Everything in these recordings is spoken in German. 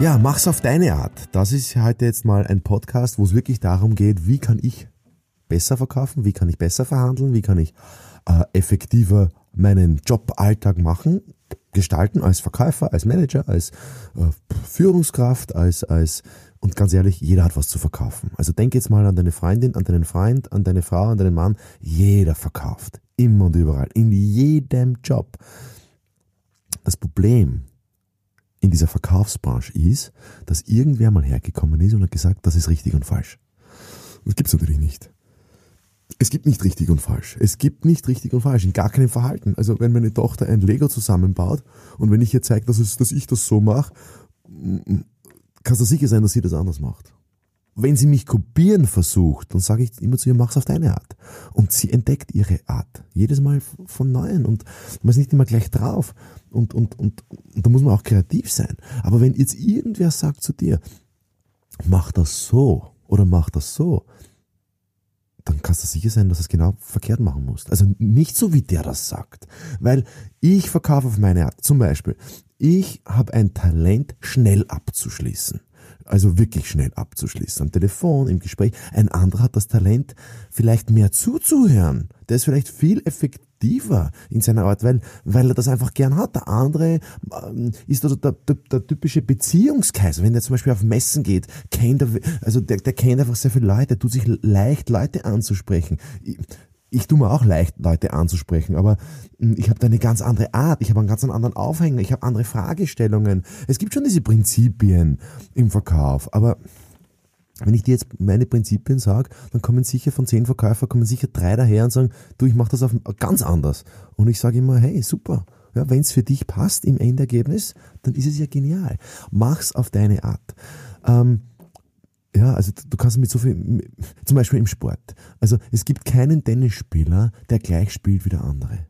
Ja, mach's auf deine Art. Das ist heute jetzt mal ein Podcast, wo es wirklich darum geht, wie kann ich besser verkaufen, wie kann ich besser verhandeln, wie kann ich äh, effektiver meinen Joballtag machen, gestalten als Verkäufer, als Manager, als äh, Führungskraft, als, als, und ganz ehrlich, jeder hat was zu verkaufen. Also denk jetzt mal an deine Freundin, an deinen Freund, an deine Frau, an deinen Mann. Jeder verkauft. Immer und überall. In jedem Job. Das Problem in dieser Verkaufsbranche ist, dass irgendwer mal hergekommen ist und hat gesagt, das ist richtig und falsch. Das gibt's natürlich nicht. Es gibt nicht richtig und falsch. Es gibt nicht richtig und falsch in gar keinem Verhalten. Also wenn meine Tochter ein Lego zusammenbaut und wenn ich ihr zeige, dass, dass ich das so mache, kannst du sicher sein, dass sie das anders macht. Wenn sie mich kopieren versucht, dann sage ich immer zu ihr, mach's auf deine Art. Und sie entdeckt ihre Art. Jedes Mal von Neuem. Und man ist nicht immer gleich drauf. Und, und, und, und da muss man auch kreativ sein. Aber wenn jetzt irgendwer sagt zu dir, mach das so oder mach das so, dann kannst du sicher sein, dass du es genau verkehrt machen musst. Also nicht so, wie der das sagt. Weil ich verkaufe auf meine Art. Zum Beispiel, ich habe ein Talent, schnell abzuschließen. Also wirklich schnell abzuschließen. Am Telefon, im Gespräch. Ein anderer hat das Talent, vielleicht mehr zuzuhören. Der ist vielleicht viel effektiver in seiner Art, weil, weil er das einfach gern hat. Der andere ähm, ist also der, der, der typische Beziehungskaiser. Wenn der zum Beispiel auf Messen geht, kennt er, also der, der kennt einfach sehr viele Leute, tut sich leicht, Leute anzusprechen ich tue mir auch leicht, Leute anzusprechen, aber hm, ich habe da eine ganz andere Art, ich habe einen ganz anderen Aufhänger, ich habe andere Fragestellungen. Es gibt schon diese Prinzipien im Verkauf, aber wenn ich dir jetzt meine Prinzipien sage, dann kommen sicher von zehn Verkäufer, kommen sicher drei daher und sagen, du, ich mache das auf ganz anders. Und ich sage immer, hey, super. Ja, wenn es für dich passt im Endergebnis, dann ist es ja genial. Mach's auf deine Art. Ähm, ja, also du kannst mit so viel, zum Beispiel im Sport. Also es gibt keinen Tennisspieler, der gleich spielt wie der andere.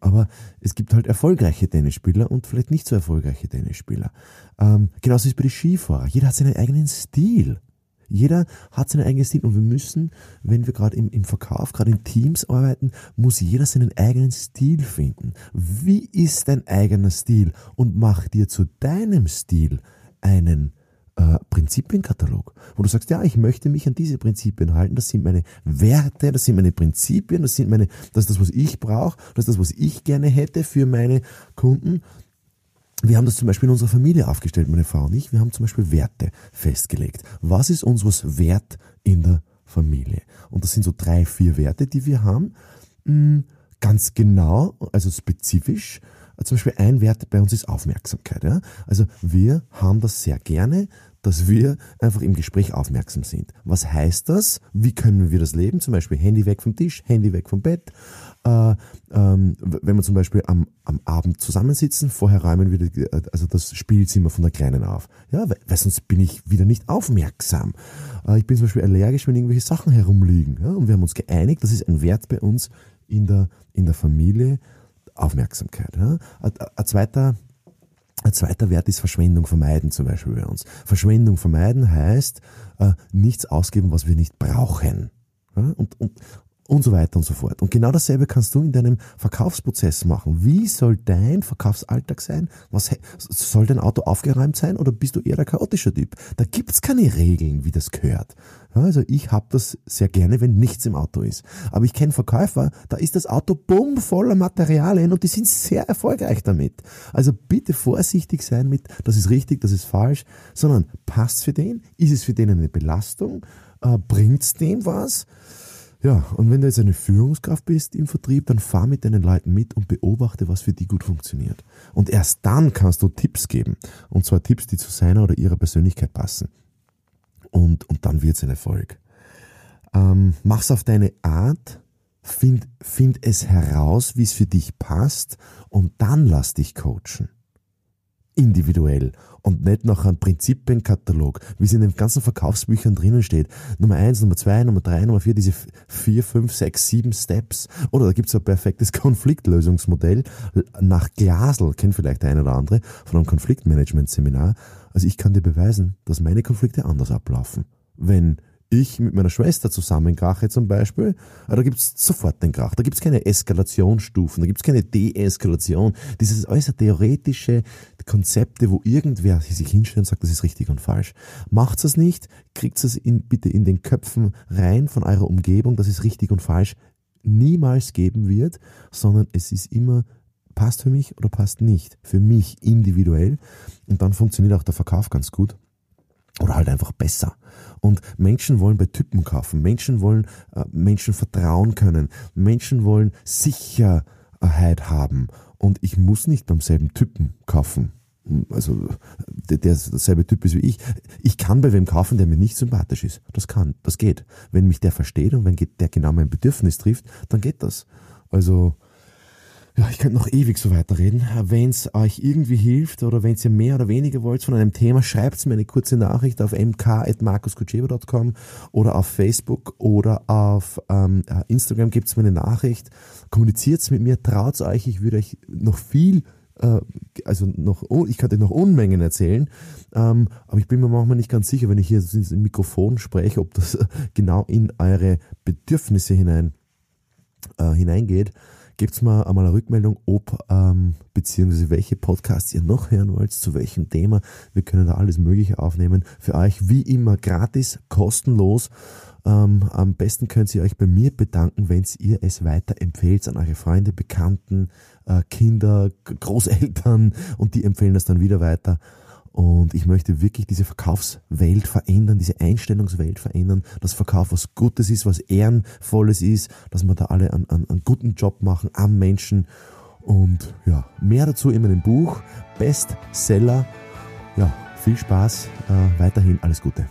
Aber es gibt halt erfolgreiche Tennisspieler und vielleicht nicht so erfolgreiche Tennisspieler. Ähm, genauso ist es bei den Skifahrer. Jeder hat seinen eigenen Stil. Jeder hat seinen eigenen Stil und wir müssen, wenn wir gerade im, im Verkauf, gerade in Teams arbeiten, muss jeder seinen eigenen Stil finden. Wie ist dein eigener Stil? Und mach dir zu deinem Stil einen äh, Prinzipienkatalog, wo du sagst, ja, ich möchte mich an diese Prinzipien halten, das sind meine Werte, das sind meine Prinzipien, das sind meine, das ist das, was ich brauche, das ist das, was ich gerne hätte für meine Kunden. Wir haben das zum Beispiel in unserer Familie aufgestellt, meine Frau und ich. Wir haben zum Beispiel Werte festgelegt. Was ist uns was wert in der Familie? Und das sind so drei, vier Werte, die wir haben. Hm, ganz genau, also spezifisch zum Beispiel ein Wert bei uns ist Aufmerksamkeit. Ja? Also wir haben das sehr gerne, dass wir einfach im Gespräch aufmerksam sind. Was heißt das? Wie können wir das leben? Zum Beispiel Handy weg vom Tisch, Handy weg vom Bett. Äh, ähm, wenn wir zum Beispiel am, am Abend zusammensitzen, vorher räumen wir die, also das Spielzimmer von der Kleinen auf. Ja, weil, weil sonst bin ich wieder nicht aufmerksam. Äh, ich bin zum Beispiel allergisch, wenn irgendwelche Sachen herumliegen. Ja? Und wir haben uns geeinigt, das ist ein Wert bei uns in der, in der Familie, Aufmerksamkeit. Ja? Ein, ein, zweiter, ein zweiter Wert ist Verschwendung vermeiden zum Beispiel bei uns. Verschwendung vermeiden heißt äh, nichts ausgeben, was wir nicht brauchen. Ja? Und, und, und so weiter und so fort. Und genau dasselbe kannst du in deinem Verkaufsprozess machen. Wie soll dein Verkaufsalltag sein? Was soll dein Auto aufgeräumt sein oder bist du eher der chaotische Typ? Da gibt's keine Regeln, wie das gehört. Also ich habe das sehr gerne, wenn nichts im Auto ist. Aber ich kenne Verkäufer, da ist das Auto bumm voller Materialien und die sind sehr erfolgreich damit. Also bitte vorsichtig sein mit, das ist richtig, das ist falsch, sondern passt für den? Ist es für den eine Belastung? Äh, bringt's dem was? Ja, und wenn du jetzt eine Führungskraft bist im Vertrieb, dann fahr mit deinen Leuten mit und beobachte, was für die gut funktioniert. Und erst dann kannst du Tipps geben. Und zwar Tipps, die zu seiner oder ihrer Persönlichkeit passen. Und, und dann wird's ein Erfolg. Ähm, mach's auf deine Art, find, find es heraus, wie es für dich passt und dann lass dich coachen. Individuell und nicht nach einem Prinzipienkatalog, wie es in den ganzen Verkaufsbüchern drinnen steht. Nummer eins, Nummer zwei, Nummer drei, Nummer vier, diese vier, fünf, sechs, sieben Steps. Oder da gibt's ein perfektes Konfliktlösungsmodell nach Glasl, kennt vielleicht der eine oder andere, von einem Konfliktmanagement-Seminar. Also ich kann dir beweisen, dass meine Konflikte anders ablaufen. Wenn ich mit meiner Schwester zusammenkrache zum Beispiel, da gibt's sofort den Krach. Da gibt's keine Eskalationsstufen, da gibt's keine Deeskalation. Dieses äußerst theoretische Konzepte, wo irgendwer sich hinstellt und sagt, das ist richtig und falsch. Macht's es nicht, kriegt es in, bitte in den Köpfen rein von eurer Umgebung, dass es richtig und falsch niemals geben wird, sondern es ist immer passt für mich oder passt nicht. Für mich individuell. Und dann funktioniert auch der Verkauf ganz gut. Oder halt einfach besser. Und Menschen wollen bei Typen kaufen. Menschen wollen äh, Menschen vertrauen können. Menschen wollen Sicherheit haben. Und ich muss nicht beim selben Typen kaufen. Also der, der derselbe Typ ist wie ich. Ich kann bei wem kaufen, der mir nicht sympathisch ist. Das kann, das geht. Wenn mich der versteht und wenn der genau mein Bedürfnis trifft, dann geht das. Also ja, ich könnte noch ewig so weiterreden. Wenn es euch irgendwie hilft oder wenn ihr mehr oder weniger wollt von einem Thema, schreibt mir eine kurze Nachricht auf mk.markuskutscheba.com oder auf Facebook oder auf ähm, Instagram gibt's mir eine Nachricht. Kommuniziert mit mir, traut euch, ich würde euch noch viel äh, also noch, ich könnte noch Unmengen erzählen, ähm, aber ich bin mir manchmal nicht ganz sicher, wenn ich hier ins Mikrofon spreche, ob das genau in eure Bedürfnisse hinein äh, hineingeht gebt mir einmal eine Rückmeldung, ob ähm, beziehungsweise welche Podcasts ihr noch hören wollt, zu welchem Thema. Wir können da alles Mögliche aufnehmen. Für euch wie immer gratis, kostenlos. Ähm, am besten könnt ihr euch bei mir bedanken, wenn ihr es weiterempfehlt an eure Freunde, Bekannten, äh, Kinder, Großeltern und die empfehlen das dann wieder weiter. Und ich möchte wirklich diese Verkaufswelt verändern, diese Einstellungswelt verändern, dass Verkauf was Gutes ist, was Ehrenvolles ist, dass wir da alle einen, einen, einen guten Job machen am Menschen. Und ja, mehr dazu in meinem Buch Bestseller. Ja, viel Spaß, äh, weiterhin alles Gute.